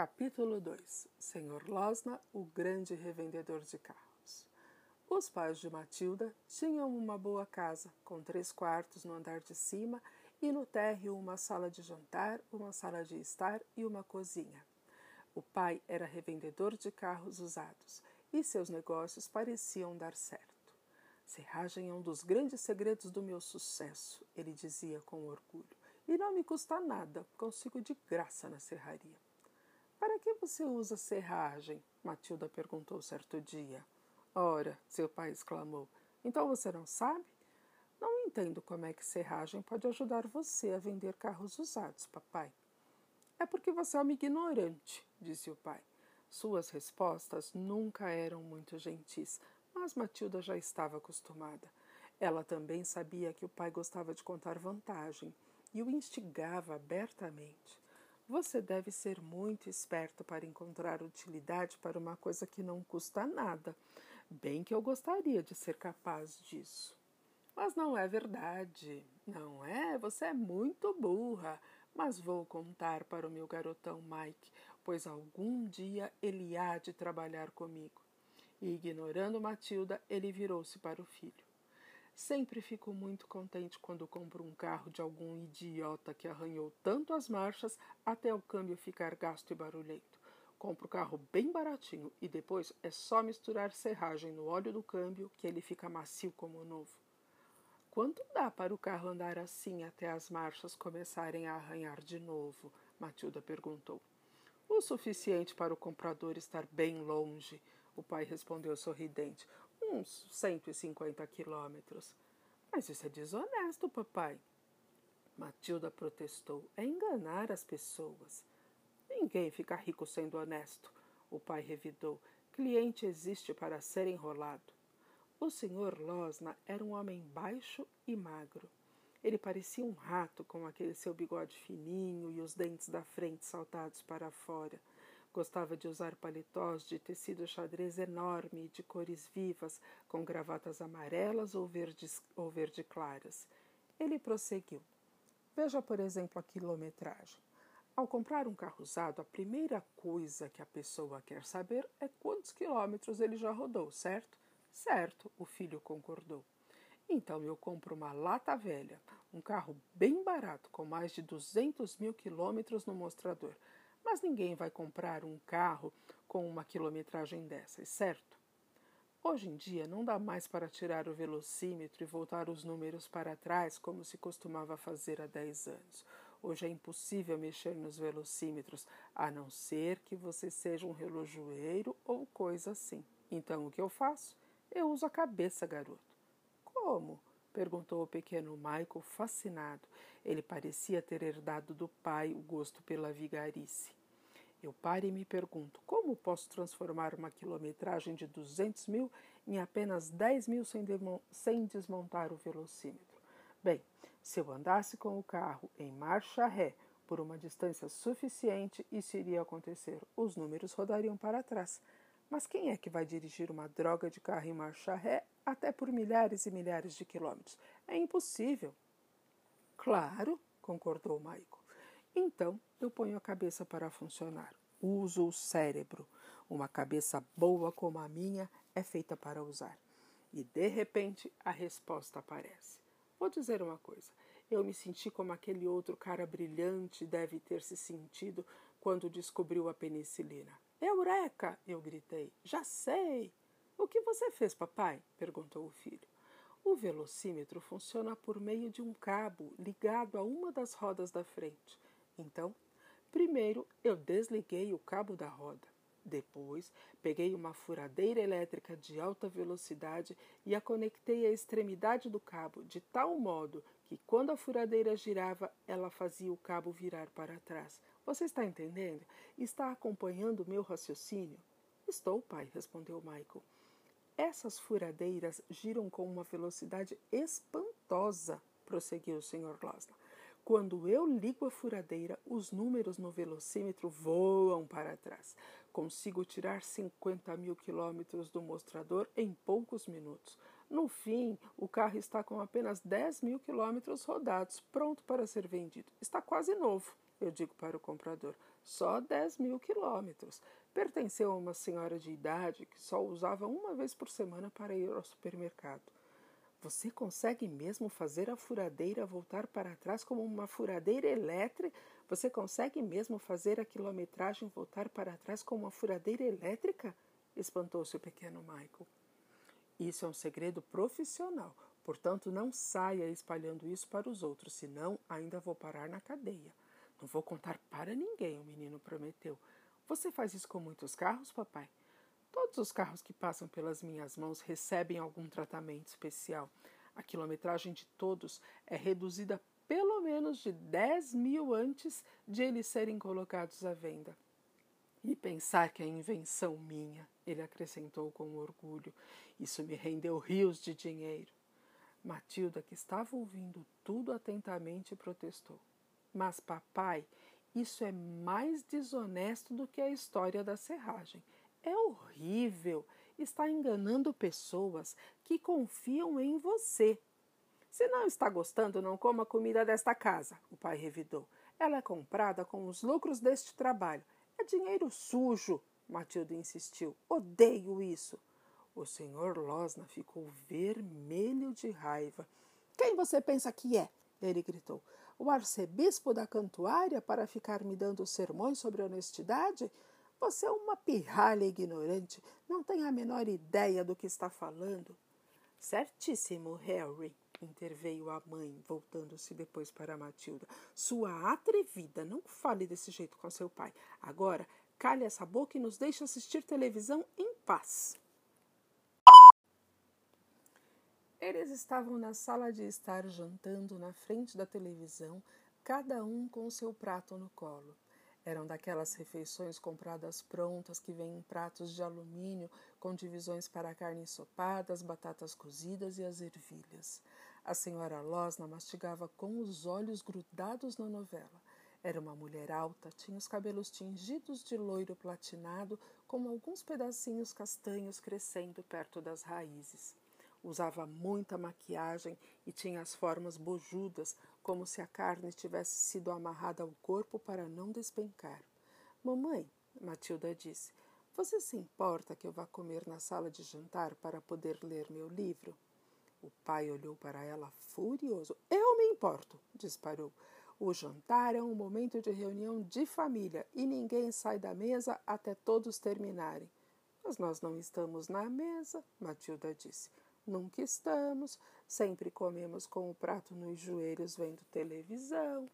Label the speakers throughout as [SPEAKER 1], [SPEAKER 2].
[SPEAKER 1] Capítulo 2 Senhor Losna, o grande revendedor de carros. Os pais de Matilda tinham uma boa casa, com três quartos no andar de cima e no térreo uma sala de jantar, uma sala de estar e uma cozinha. O pai era revendedor de carros usados e seus negócios pareciam dar certo. Serragem é um dos grandes segredos do meu sucesso, ele dizia com orgulho, e não me custa nada, consigo de graça na serraria. Para que você usa serragem? Matilda perguntou certo dia. Ora, seu pai exclamou. Então você não sabe? Não entendo como é que serragem pode ajudar você a vender carros usados, papai. É porque você é uma ignorante, disse o pai. Suas respostas nunca eram muito gentis, mas Matilda já estava acostumada. Ela também sabia que o pai gostava de contar vantagem e o instigava abertamente. Você deve ser muito esperto para encontrar utilidade para uma coisa que não custa nada. Bem que eu gostaria de ser capaz disso. Mas não é verdade. Não é? Você é muito burra. Mas vou contar para o meu garotão Mike, pois algum dia ele há de trabalhar comigo. E, ignorando Matilda, ele virou-se para o filho. Sempre fico muito contente quando compro um carro de algum idiota que arranhou tanto as marchas até o câmbio ficar gasto e barulhento. Compro o carro bem baratinho e depois é só misturar serragem no óleo do câmbio que ele fica macio como novo. Quanto dá para o carro andar assim até as marchas começarem a arranhar de novo? Matilda perguntou. O suficiente para o comprador estar bem longe, o pai respondeu sorridente uns 150 quilômetros. Mas isso é desonesto, papai. Matilda protestou. É enganar as pessoas. Ninguém fica rico sendo honesto. O pai revidou. Cliente existe para ser enrolado. O senhor Losna era um homem baixo e magro. Ele parecia um rato com aquele seu bigode fininho e os dentes da frente saltados para fora. Gostava de usar paletós de tecido xadrez enorme de cores vivas, com gravatas amarelas ou, verdes, ou verde claras. Ele prosseguiu. Veja, por exemplo, a quilometragem. Ao comprar um carro usado, a primeira coisa que a pessoa quer saber é quantos quilômetros ele já rodou, certo? Certo, o filho concordou. Então eu compro uma lata velha, um carro bem barato, com mais de 200 mil quilômetros no mostrador. Mas ninguém vai comprar um carro com uma quilometragem dessas, certo? Hoje em dia não dá mais para tirar o velocímetro e voltar os números para trás como se costumava fazer há 10 anos. Hoje é impossível mexer nos velocímetros, a não ser que você seja um relojoeiro ou coisa assim. Então o que eu faço? Eu uso a cabeça, garoto. Como? Perguntou o pequeno Michael, fascinado. Ele parecia ter herdado do pai o gosto pela vigarice. Eu paro e me pergunto: como posso transformar uma quilometragem de 200 mil em apenas 10 mil sem, sem desmontar o velocímetro? Bem, se eu andasse com o carro em marcha ré por uma distância suficiente, isso iria acontecer. Os números rodariam para trás. Mas quem é que vai dirigir uma droga de carro em marcha ré até por milhares e milhares de quilômetros? É impossível. Claro, concordou Michael. Então eu ponho a cabeça para funcionar. Uso o cérebro. Uma cabeça boa como a minha é feita para usar. E de repente a resposta aparece. Vou dizer uma coisa. Eu me senti como aquele outro cara brilhante deve ter se sentido quando descobriu a penicilina. Eureka! eu gritei. Já sei! O que você fez, papai? perguntou o filho. O velocímetro funciona por meio de um cabo ligado a uma das rodas da frente. Então, primeiro eu desliguei o cabo da roda. Depois, peguei uma furadeira elétrica de alta velocidade e a conectei à extremidade do cabo, de tal modo que, quando a furadeira girava, ela fazia o cabo virar para trás. Você está entendendo? Está acompanhando o meu raciocínio? Estou, pai, respondeu Michael. Essas furadeiras giram com uma velocidade espantosa, prosseguiu o Sr. Losna. Quando eu ligo a furadeira, os números no velocímetro voam para trás. Consigo tirar 50 mil quilômetros do mostrador em poucos minutos. No fim, o carro está com apenas 10 mil quilômetros rodados, pronto para ser vendido. Está quase novo. eu digo para o comprador, só 10 mil quilômetros. Pertenceu a uma senhora de idade que só usava uma vez por semana para ir ao supermercado. Você consegue mesmo fazer a furadeira voltar para trás como uma furadeira elétrica? Você consegue mesmo fazer a quilometragem voltar para trás como uma furadeira elétrica? Espantou-se o pequeno Michael. Isso é um segredo profissional, portanto não saia espalhando isso para os outros, senão ainda vou parar na cadeia. Não vou contar para ninguém, o menino prometeu. Você faz isso com muitos carros, papai? Todos os carros que passam pelas minhas mãos recebem algum tratamento especial. A quilometragem de todos é reduzida pelo menos de 10 mil antes de eles serem colocados à venda. E pensar que é invenção minha, ele acrescentou com orgulho, isso me rendeu rios de dinheiro. Matilda, que estava ouvindo tudo atentamente, protestou. Mas, papai, isso é mais desonesto do que a história da serragem. É horrível. Está enganando pessoas que confiam em você. Se não está gostando, não coma comida desta casa, o pai revidou. Ela é comprada com os lucros deste trabalho. É dinheiro sujo, Matilda insistiu. Odeio isso. O senhor Losna ficou vermelho de raiva. Quem você pensa que é? Ele gritou. O arcebispo da cantuária para ficar me dando sermões sobre honestidade? Você é uma pirralha ignorante, não tem a menor ideia do que está falando. Certíssimo, Harry, interveio a mãe, voltando-se depois para Matilda. Sua atrevida, não fale desse jeito com seu pai. Agora, cale essa boca e nos deixe assistir televisão em paz. Eles estavam na sala de estar jantando na frente da televisão, cada um com seu prato no colo. Eram daquelas refeições compradas prontas que vêm em pratos de alumínio com divisões para carne ensopadas, batatas cozidas e as ervilhas. A senhora Losna mastigava com os olhos grudados na novela. Era uma mulher alta, tinha os cabelos tingidos de loiro platinado, com alguns pedacinhos castanhos crescendo perto das raízes. Usava muita maquiagem e tinha as formas bojudas, como se a carne tivesse sido amarrada ao corpo para não despencar. Mamãe, Matilda disse, você se importa que eu vá comer na sala de jantar para poder ler meu livro? O pai olhou para ela furioso. Eu me importo, disparou. O jantar é um momento de reunião de família e ninguém sai da mesa até todos terminarem. Mas nós não estamos na mesa, Matilda disse. Nunca estamos, sempre comemos com o prato nos joelhos vendo televisão.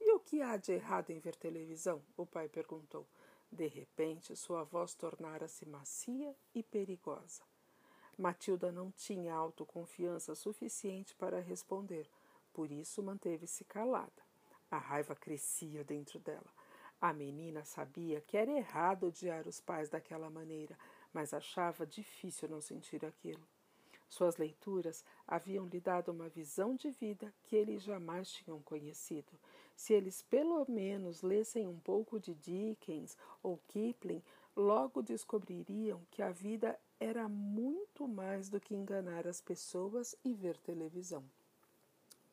[SPEAKER 1] E o que há de errado em ver televisão? O pai perguntou. De repente, sua voz tornara-se macia e perigosa. Matilda não tinha autoconfiança suficiente para responder, por isso manteve-se calada. A raiva crescia dentro dela. A menina sabia que era errado odiar os pais daquela maneira, mas achava difícil não sentir aquilo. Suas leituras haviam lhe dado uma visão de vida que eles jamais tinham conhecido. Se eles pelo menos lessem um pouco de Dickens ou Kipling, logo descobririam que a vida era muito mais do que enganar as pessoas e ver televisão.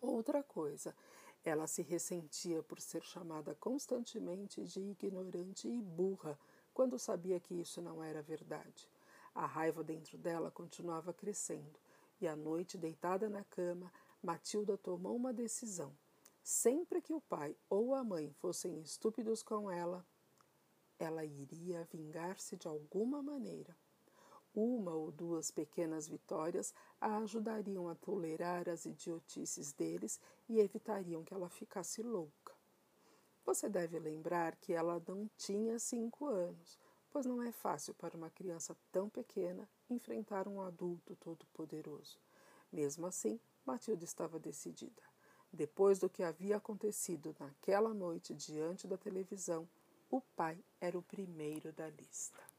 [SPEAKER 1] Outra coisa, ela se ressentia por ser chamada constantemente de ignorante e burra, quando sabia que isso não era verdade. A raiva dentro dela continuava crescendo, e à noite, deitada na cama, Matilda tomou uma decisão. Sempre que o pai ou a mãe fossem estúpidos com ela, ela iria vingar-se de alguma maneira. Uma ou duas pequenas vitórias a ajudariam a tolerar as idiotices deles e evitariam que ela ficasse louca. Você deve lembrar que ela não tinha cinco anos, pois não é fácil para uma criança tão pequena enfrentar um adulto todo-poderoso. Mesmo assim, Matilde estava decidida. Depois do que havia acontecido naquela noite diante da televisão, o pai era o primeiro da lista.